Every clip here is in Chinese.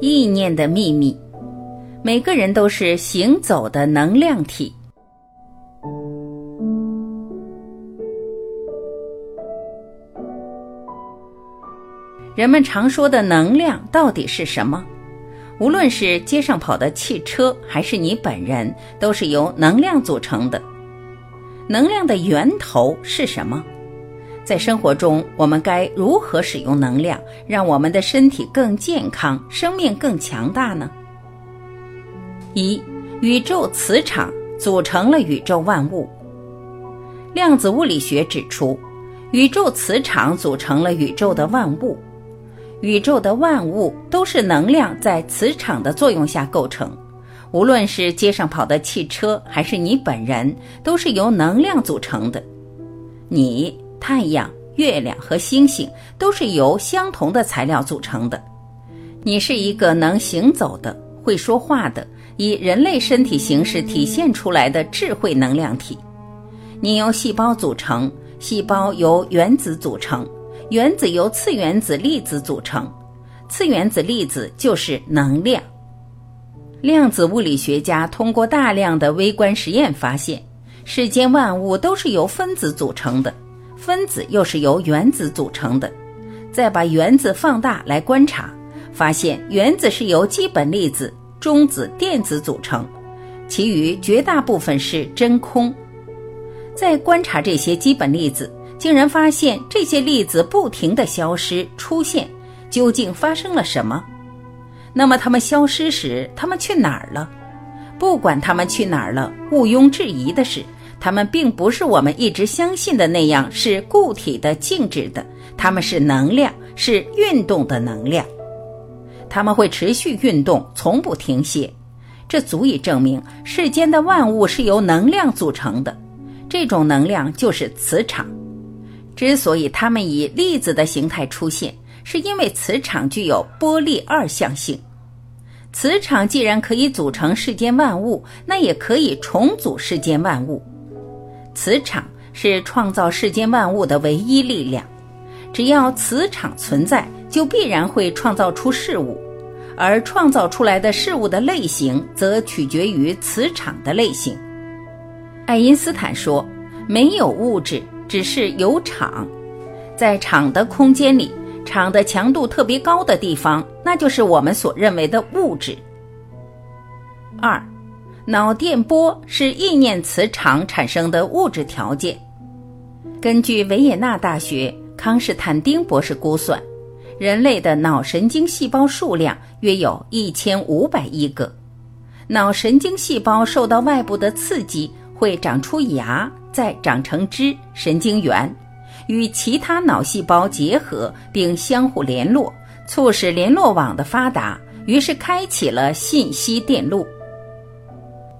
意念的秘密，每个人都是行走的能量体。人们常说的能量到底是什么？无论是街上跑的汽车，还是你本人，都是由能量组成的。能量的源头是什么？在生活中，我们该如何使用能量，让我们的身体更健康，生命更强大呢？一，宇宙磁场组成了宇宙万物。量子物理学指出，宇宙磁场组成了宇宙的万物。宇宙的万物都是能量在磁场的作用下构成，无论是街上跑的汽车，还是你本人，都是由能量组成的。你、太阳、月亮和星星都是由相同的材料组成的。你是一个能行走的、会说话的、以人类身体形式体现出来的智慧能量体。你由细胞组成，细胞由原子组成。原子由次原子粒子组成，次原子粒子就是能量。量子物理学家通过大量的微观实验发现，世间万物都是由分子组成的，分子又是由原子组成的。再把原子放大来观察，发现原子是由基本粒子、中子、电子组成，其余绝大部分是真空。再观察这些基本粒子。竟然发现这些粒子不停的消失出现，究竟发生了什么？那么它们消失时，它们去哪儿了？不管它们去哪儿了，毋庸置疑的是，它们并不是我们一直相信的那样是固体的、静止的，它们是能量，是运动的能量。它们会持续运动，从不停歇。这足以证明世间的万物是由能量组成的，这种能量就是磁场。之所以它们以粒子的形态出现，是因为磁场具有波粒二象性。磁场既然可以组成世间万物，那也可以重组世间万物。磁场是创造世间万物的唯一力量。只要磁场存在，就必然会创造出事物，而创造出来的事物的类型，则取决于磁场的类型。爱因斯坦说：“没有物质。”只是有场，在场的空间里，场的强度特别高的地方，那就是我们所认为的物质。二，脑电波是意念磁场产生的物质条件。根据维也纳大学康士坦丁博士估算，人类的脑神经细胞数量约有一千五百亿个。脑神经细胞受到外部的刺激，会长出芽。再长成枝神经元，与其他脑细胞结合并相互联络，促使联络网的发达，于是开启了信息电路。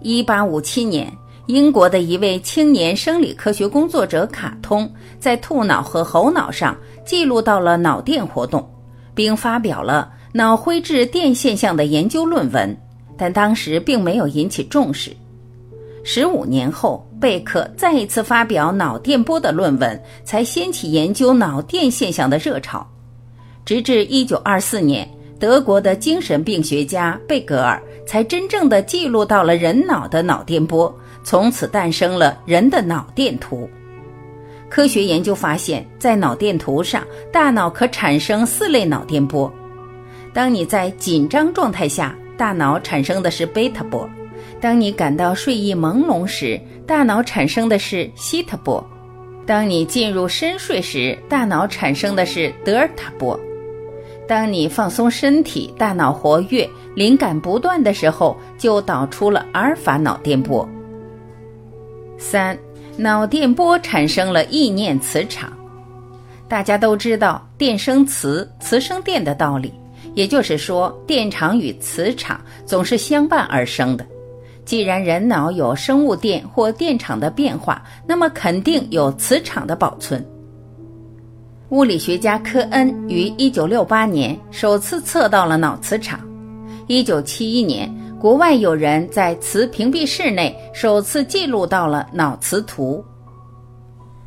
一八五七年，英国的一位青年生理科学工作者卡通，在兔脑和猴脑上记录到了脑电活动，并发表了脑灰质电现象的研究论文，但当时并没有引起重视。十五年后，贝克再一次发表脑电波的论文，才掀起研究脑电现象的热潮。直至一九二四年，德国的精神病学家贝格尔才真正的记录到了人脑的脑电波，从此诞生了人的脑电图。科学研究发现，在脑电图上，大脑可产生四类脑电波。当你在紧张状态下，大脑产生的是贝塔波。当你感到睡意朦胧时，大脑产生的是西塔波；当你进入深睡时，大脑产生的是德尔塔波；当你放松身体、大脑活跃、灵感不断的时候，就导出了阿尔法脑电波。三，脑电波产生了意念磁场。大家都知道电生磁，磁生电的道理，也就是说，电场与磁场总是相伴而生的。既然人脑有生物电或电场的变化，那么肯定有磁场的保存。物理学家科恩于1968年首次测到了脑磁场。1971年，国外有人在磁屏蔽室内首次记录到了脑磁图。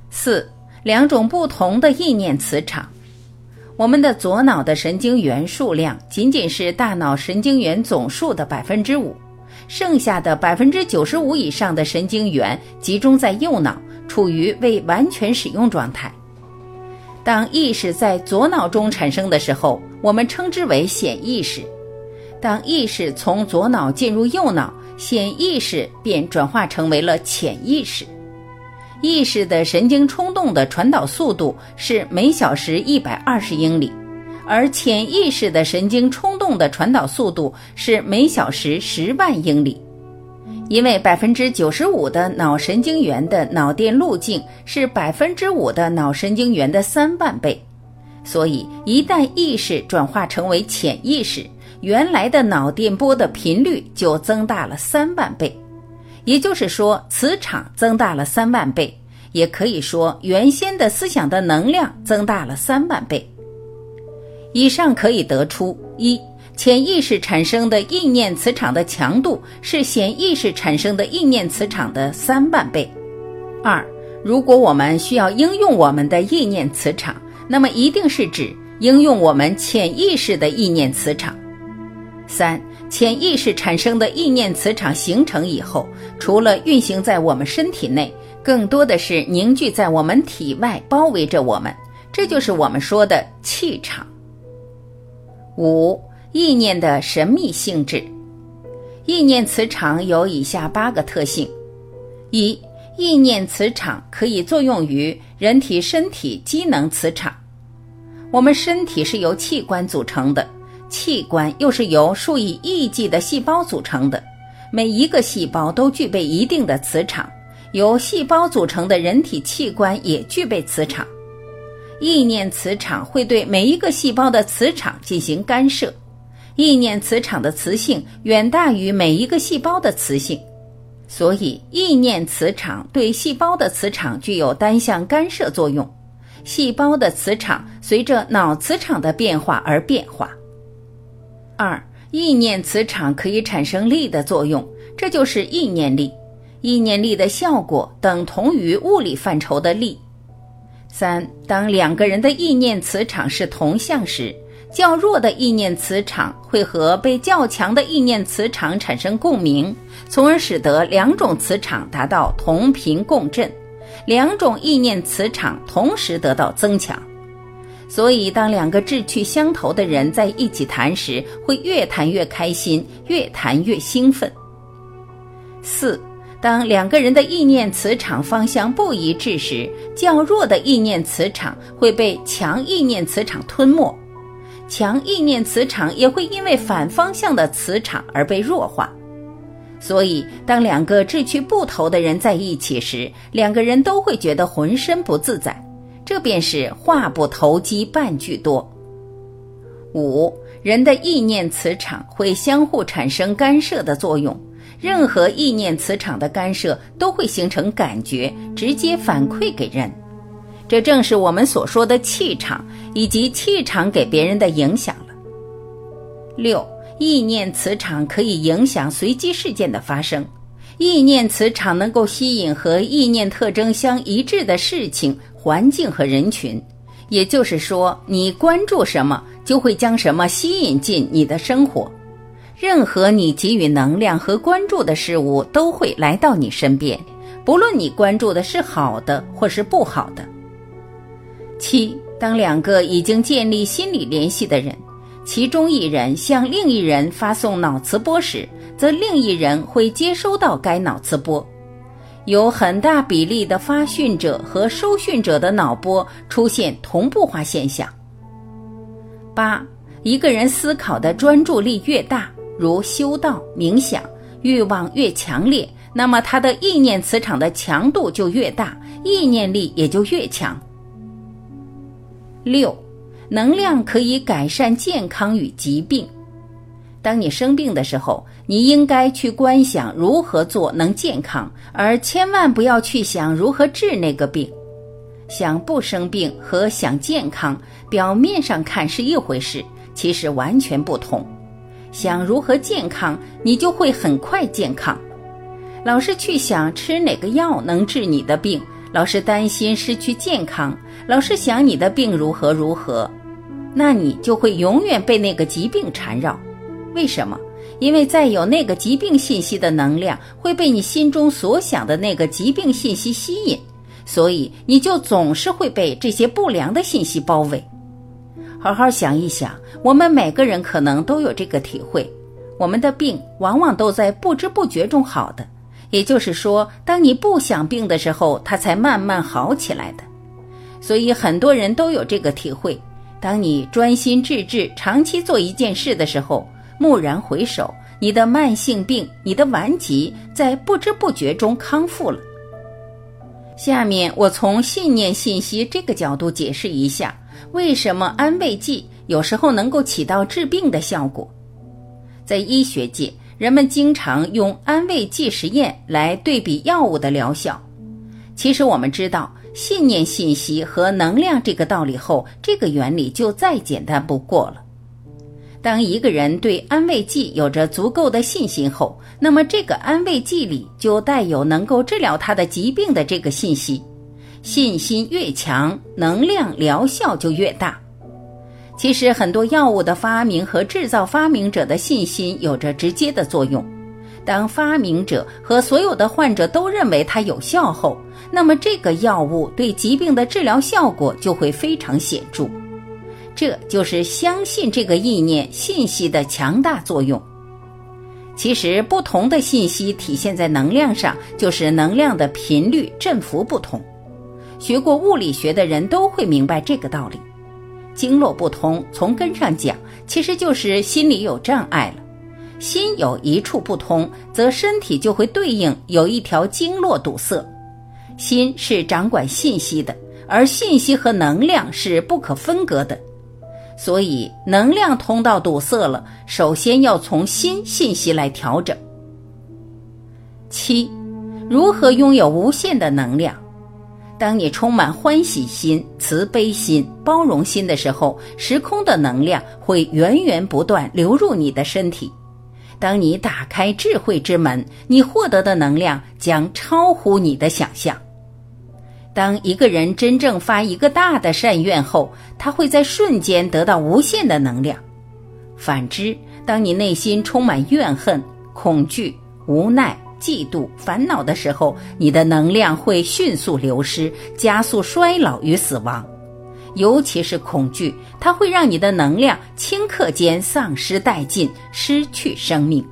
四，两种不同的意念磁场。我们的左脑的神经元数量仅仅是大脑神经元总数的百分之五，剩下的百分之九十五以上的神经元集中在右脑，处于未完全使用状态。当意识在左脑中产生的时候，我们称之为显意识；当意识从左脑进入右脑，显意识便转化成为了潜意识。意识的神经冲动的传导速度是每小时一百二十英里，而潜意识的神经冲动的传导速度是每小时十万英里。因为百分之九十五的脑神经元的脑电路径是百分之五的脑神经元的三万倍，所以一旦意识转化成为潜意识，原来的脑电波的频率就增大了三万倍。也就是说，磁场增大了三万倍，也可以说原先的思想的能量增大了三万倍。以上可以得出：一、潜意识产生的意念磁场的强度是显意识产生的意念磁场的三万倍；二、如果我们需要应用我们的意念磁场，那么一定是指应用我们潜意识的意念磁场；三。潜意识产生的意念磁场形成以后，除了运行在我们身体内，更多的是凝聚在我们体外，包围着我们。这就是我们说的气场。五、意念的神秘性质。意念磁场有以下八个特性：一、意念磁场可以作用于人体身体机能磁场。我们身体是由器官组成的。器官又是由数以亿计的细胞组成的，每一个细胞都具备一定的磁场。由细胞组成的人体器官也具备磁场。意念磁场会对每一个细胞的磁场进行干涉，意念磁场的磁性远大于每一个细胞的磁性，所以意念磁场对细胞的磁场具有单向干涉作用。细胞的磁场随着脑磁场的变化而变化。二，意念磁场可以产生力的作用，这就是意念力。意念力的效果等同于物理范畴的力。三，当两个人的意念磁场是同向时，较弱的意念磁场会和被较强的意念磁场产生共鸣，从而使得两种磁场达到同频共振，两种意念磁场同时得到增强。所以，当两个志趣相投的人在一起谈时，会越谈越开心，越谈越兴奋。四，当两个人的意念磁场方向不一致时，较弱的意念磁场会被强意念磁场吞没，强意念磁场也会因为反方向的磁场而被弱化。所以，当两个志趣不投的人在一起时，两个人都会觉得浑身不自在。这便是话不投机半句多。五，人的意念磁场会相互产生干涉的作用，任何意念磁场的干涉都会形成感觉，直接反馈给人。这正是我们所说的气场以及气场给别人的影响了。六，意念磁场可以影响随机事件的发生，意念磁场能够吸引和意念特征相一致的事情。环境和人群，也就是说，你关注什么，就会将什么吸引进你的生活。任何你给予能量和关注的事物，都会来到你身边，不论你关注的是好的或是不好的。七，当两个已经建立心理联系的人，其中一人向另一人发送脑磁波时，则另一人会接收到该脑磁波。有很大比例的发讯者和收讯者的脑波出现同步化现象。八，一个人思考的专注力越大，如修道、冥想，欲望越强烈，那么他的意念磁场的强度就越大，意念力也就越强。六，能量可以改善健康与疾病。当你生病的时候，你应该去观想如何做能健康，而千万不要去想如何治那个病。想不生病和想健康，表面上看是一回事，其实完全不同。想如何健康，你就会很快健康。老是去想吃哪个药能治你的病，老是担心失去健康，老是想你的病如何如何。那你就会永远被那个疾病缠绕。为什么？因为再有那个疾病信息的能量会被你心中所想的那个疾病信息吸引，所以你就总是会被这些不良的信息包围。好好想一想，我们每个人可能都有这个体会，我们的病往往都在不知不觉中好的。也就是说，当你不想病的时候，它才慢慢好起来的。所以很多人都有这个体会：当你专心致志、长期做一件事的时候。蓦然回首，你的慢性病、你的顽疾在不知不觉中康复了。下面我从信念信息这个角度解释一下，为什么安慰剂有时候能够起到治病的效果。在医学界，人们经常用安慰剂实验来对比药物的疗效。其实我们知道信念信息和能量这个道理后，这个原理就再简单不过了。当一个人对安慰剂有着足够的信心后，那么这个安慰剂里就带有能够治疗他的疾病的这个信息。信心越强，能量疗效就越大。其实很多药物的发明和制造发明者的信心有着直接的作用。当发明者和所有的患者都认为它有效后，那么这个药物对疾病的治疗效果就会非常显著。这就是相信这个意念信息的强大作用。其实，不同的信息体现在能量上，就是能量的频率振幅不同。学过物理学的人都会明白这个道理。经络不通，从根上讲，其实就是心里有障碍了。心有一处不通，则身体就会对应有一条经络堵塞。心是掌管信息的，而信息和能量是不可分割的。所以，能量通道堵塞了，首先要从心信息来调整。七，如何拥有无限的能量？当你充满欢喜心、慈悲心、包容心的时候，时空的能量会源源不断流入你的身体。当你打开智慧之门，你获得的能量将超乎你的想象。当一个人真正发一个大的善愿后，他会在瞬间得到无限的能量。反之，当你内心充满怨恨、恐惧、无奈、嫉妒、烦恼的时候，你的能量会迅速流失，加速衰老与死亡。尤其是恐惧，它会让你的能量顷刻间丧失殆尽，失去生命。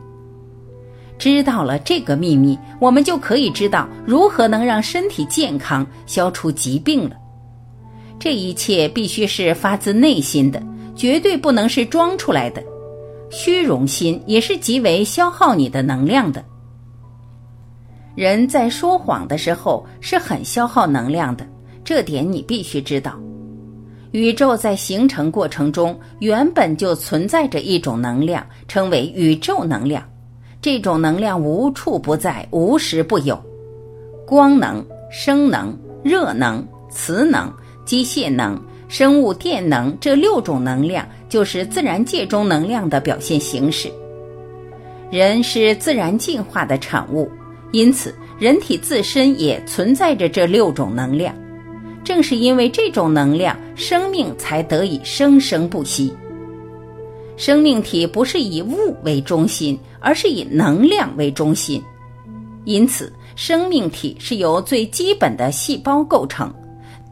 知道了这个秘密，我们就可以知道如何能让身体健康、消除疾病了。这一切必须是发自内心的，绝对不能是装出来的。虚荣心也是极为消耗你的能量的。人在说谎的时候是很消耗能量的，这点你必须知道。宇宙在形成过程中原本就存在着一种能量，称为宇宙能量。这种能量无处不在，无时不有。光能、声能、热能、磁能、机械能、生物电能这六种能量，就是自然界中能量的表现形式。人是自然进化的产物，因此人体自身也存在着这六种能量。正是因为这种能量，生命才得以生生不息。生命体不是以物为中心，而是以能量为中心，因此生命体是由最基本的细胞构成。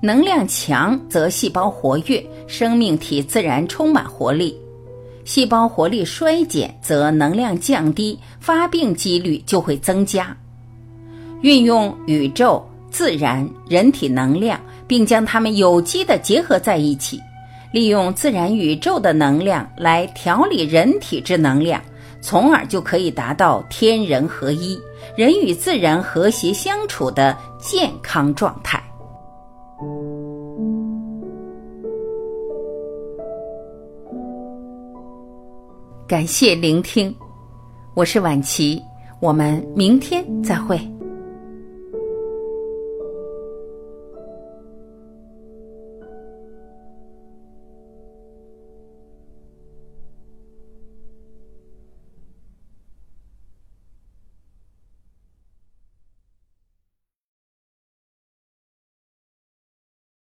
能量强则细胞活跃，生命体自然充满活力；细胞活力衰减则能量降低，发病几率就会增加。运用宇宙、自然、人体能量，并将它们有机的结合在一起。利用自然宇宙的能量来调理人体之能量，从而就可以达到天人合一、人与自然和谐相处的健康状态。感谢聆听，我是晚琪，我们明天再会。